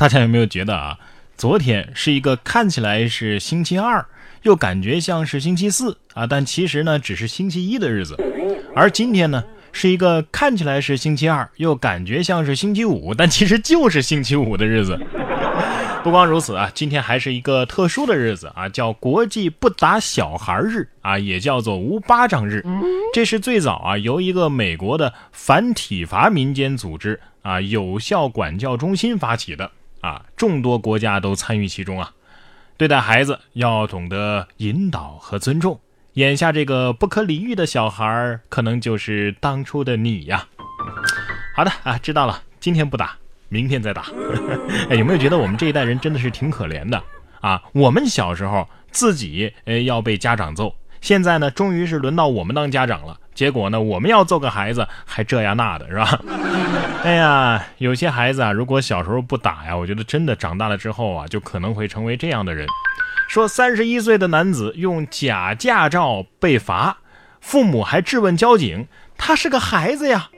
大家有没有觉得啊？昨天是一个看起来是星期二，又感觉像是星期四啊，但其实呢只是星期一的日子。而今天呢，是一个看起来是星期二，又感觉像是星期五，但其实就是星期五的日子。不光如此啊，今天还是一个特殊的日子啊，叫国际不打小孩日啊，也叫做无巴掌日。这是最早啊由一个美国的反体罚民间组织啊有效管教中心发起的。啊，众多国家都参与其中啊！对待孩子要懂得引导和尊重。眼下这个不可理喻的小孩，可能就是当初的你呀。好的啊，知道了，今天不打，明天再打。哎，有没有觉得我们这一代人真的是挺可怜的啊？我们小时候自己呃要被家长揍，现在呢，终于是轮到我们当家长了。结果呢，我们要揍个孩子，还这样那的，是吧？哎呀，有些孩子啊，如果小时候不打呀，我觉得真的长大了之后啊，就可能会成为这样的人。说三十一岁的男子用假驾照被罚，父母还质问交警，他是个孩子呀。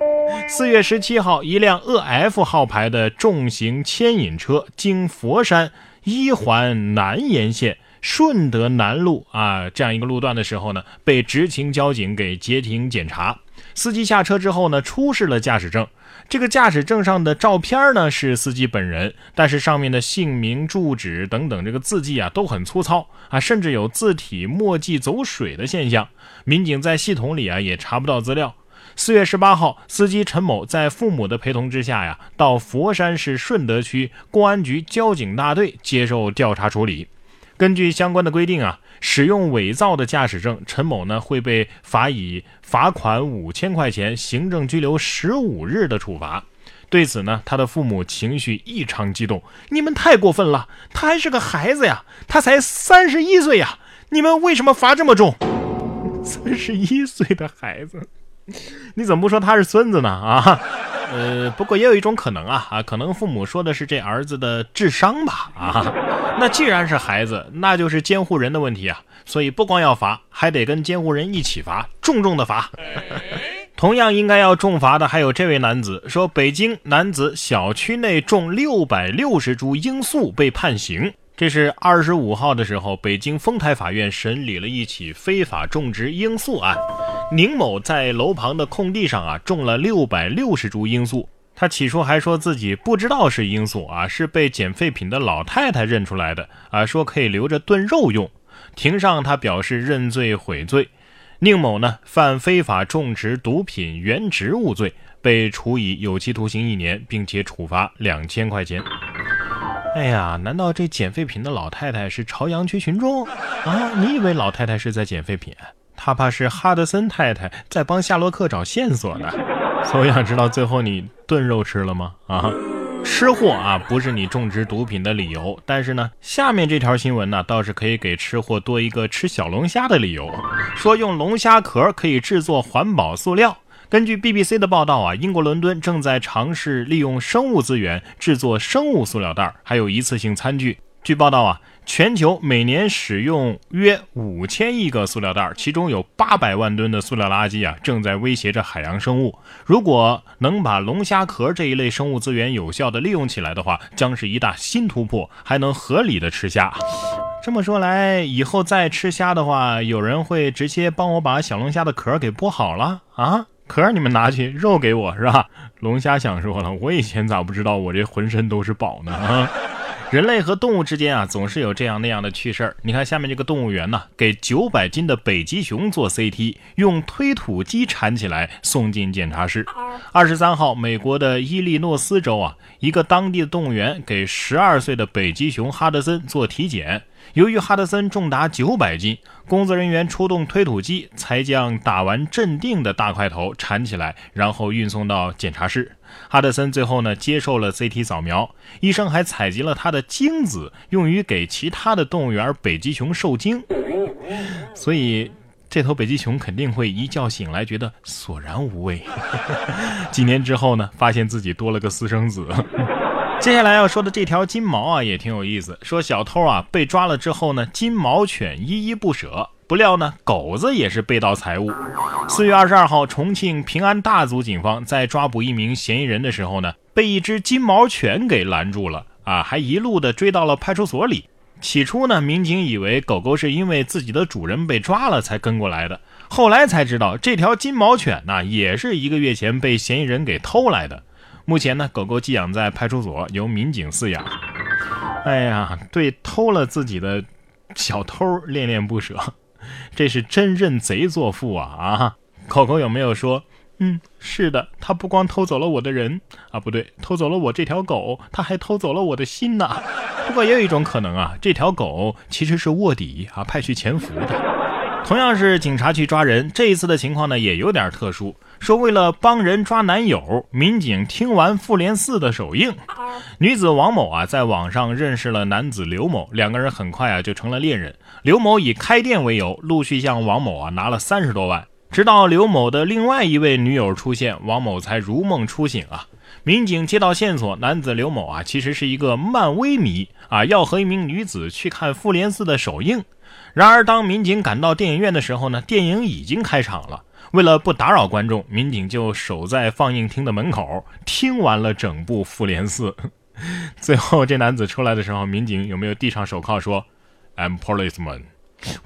四月十七号，一辆鄂 F 号牌的重型牵引车经佛山一环南沿线。顺德南路啊，这样一个路段的时候呢，被执勤交警给截停检查。司机下车之后呢，出示了驾驶证。这个驾驶证上的照片呢是司机本人，但是上面的姓名、住址等等这个字迹啊都很粗糙啊，甚至有字体墨迹走水的现象。民警在系统里啊也查不到资料。四月十八号，司机陈某在父母的陪同之下呀，到佛山市顺德区公安局交警大队接受调查处理。根据相关的规定啊，使用伪造的驾驶证，陈某呢会被罚以罚款五千块钱、行政拘留十五日的处罚。对此呢，他的父母情绪异常激动：“你们太过分了，他还是个孩子呀，他才三十一岁呀，你们为什么罚这么重？三十一岁的孩子，你怎么不说他是孙子呢？啊？”呃，不过也有一种可能啊啊，可能父母说的是这儿子的智商吧啊。那既然是孩子，那就是监护人的问题啊。所以不光要罚，还得跟监护人一起罚，重重的罚。同样应该要重罚的还有这位男子，说北京男子小区内种六百六十株罂粟被判刑。这是二十五号的时候，北京丰台法院审理了一起非法种植罂粟案。宁某在楼旁的空地上啊种了六百六十株罂粟，他起初还说自己不知道是罂粟啊，是被捡废品的老太太认出来的啊，说可以留着炖肉用。庭上他表示认罪悔罪。宁某呢犯非法种植毒品原植物罪，被处以有期徒刑一年，并且处罚两千块钱。哎呀，难道这捡废品的老太太是朝阳区群众啊？你以为老太太是在捡废品？怕是哈德森太太在帮夏洛克找线索呢。所以想知道最后你炖肉吃了吗？啊，吃货啊，不是你种植毒品的理由。但是呢，下面这条新闻呢，倒是可以给吃货多一个吃小龙虾的理由。说用龙虾壳可以制作环保塑料。根据 BBC 的报道啊，英国伦敦正在尝试利用生物资源制作生物塑料袋，还有一次性餐具。据报道啊。全球每年使用约五千亿个塑料袋，其中有八百万吨的塑料垃圾啊，正在威胁着海洋生物。如果能把龙虾壳这一类生物资源有效的利用起来的话，将是一大新突破，还能合理的吃虾。这么说来，以后再吃虾的话，有人会直接帮我把小龙虾的壳给剥好了啊？壳你们拿去，肉给我是吧？龙虾想说了，我以前咋不知道我这浑身都是宝呢？啊？人类和动物之间啊，总是有这样那样的趣事儿。你看下面这个动物园呢，给九百斤的北极熊做 CT，用推土机铲起来送进检查室。二十三号，美国的伊利诺斯州啊，一个当地的动物园给十二岁的北极熊哈德森做体检。由于哈德森重达九百斤，工作人员出动推土机，才将打完镇定的大块头铲起来，然后运送到检查室。哈德森最后呢接受了 CT 扫描，医生还采集了他的精子，用于给其他的动物园北极熊受精。所以这头北极熊肯定会一觉醒来觉得索然无味。几年之后呢，发现自己多了个私生子。接下来要说的这条金毛啊，也挺有意思。说小偷啊被抓了之后呢，金毛犬依依不舍，不料呢，狗子也是被盗财物。四月二十二号，重庆平安大组警方在抓捕一名嫌疑人的时候呢，被一只金毛犬给拦住了。啊，还一路的追到了派出所里。起初呢，民警以为狗狗是因为自己的主人被抓了才跟过来的，后来才知道这条金毛犬呢，也是一个月前被嫌疑人给偷来的。目前呢，狗狗寄养在派出所，由民警饲养。哎呀，对偷了自己的小偷恋恋不舍，这是真认贼作父啊啊！狗狗有没有说？嗯，是的，他不光偷走了我的人啊，不对，偷走了我这条狗，他还偷走了我的心呐。不过也有一种可能啊，这条狗其实是卧底啊，派去潜伏的。同样是警察去抓人，这一次的情况呢也有点特殊。说为了帮人抓男友，民警听完复联四的首映，女子王某啊在网上认识了男子刘某，两个人很快啊就成了恋人。刘某以开店为由，陆续向王某啊拿了三十多万。直到刘某的另外一位女友出现，王某才如梦初醒啊！民警接到线索，男子刘某啊，其实是一个漫威迷啊，要和一名女子去看《复联四》的首映。然而，当民警赶到电影院的时候呢，电影已经开场了。为了不打扰观众，民警就守在放映厅的门口，听完了整部《复联四》。最后，这男子出来的时候，民警有没有递上手铐说：“I'm policeman。”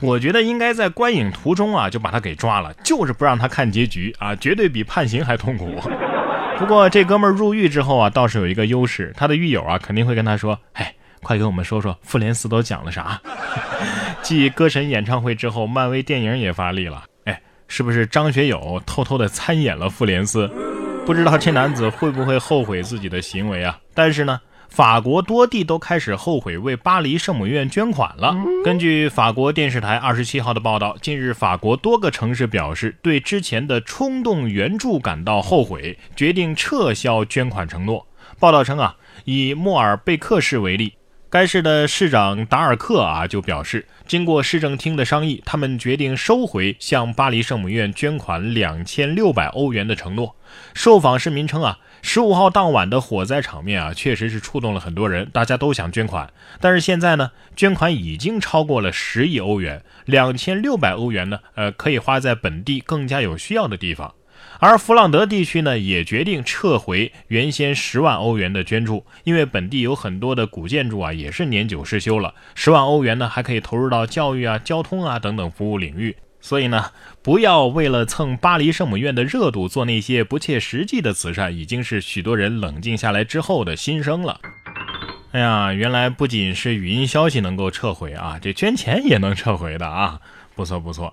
我觉得应该在观影途中啊就把他给抓了，就是不让他看结局啊，绝对比判刑还痛苦。不过这哥们儿入狱之后啊，倒是有一个优势，他的狱友啊肯定会跟他说：“哎，快给我们说说复联四都讲了啥？” 继歌神演唱会之后，漫威电影也发力了。哎，是不是张学友偷偷的参演了复联四？不知道这男子会不会后悔自己的行为啊？但是呢。法国多地都开始后悔为巴黎圣母院捐款了。根据法国电视台二十七号的报道，近日法国多个城市表示对之前的冲动援助感到后悔，决定撤销捐款承诺。报道称啊，以莫尔贝克市为例。该市的市长达尔克啊就表示，经过市政厅的商议，他们决定收回向巴黎圣母院捐款两千六百欧元的承诺。受访市民称啊，十五号当晚的火灾场面啊，确实是触动了很多人，大家都想捐款。但是现在呢，捐款已经超过了十亿欧元，两千六百欧元呢，呃，可以花在本地更加有需要的地方。而弗朗德地区呢，也决定撤回原先十万欧元的捐助，因为本地有很多的古建筑啊，也是年久失修了。十万欧元呢，还可以投入到教育啊、交通啊等等服务领域。所以呢，不要为了蹭巴黎圣母院的热度做那些不切实际的慈善，已经是许多人冷静下来之后的心声了。哎呀，原来不仅是语音消息能够撤回啊，这捐钱也能撤回的啊，不错不错。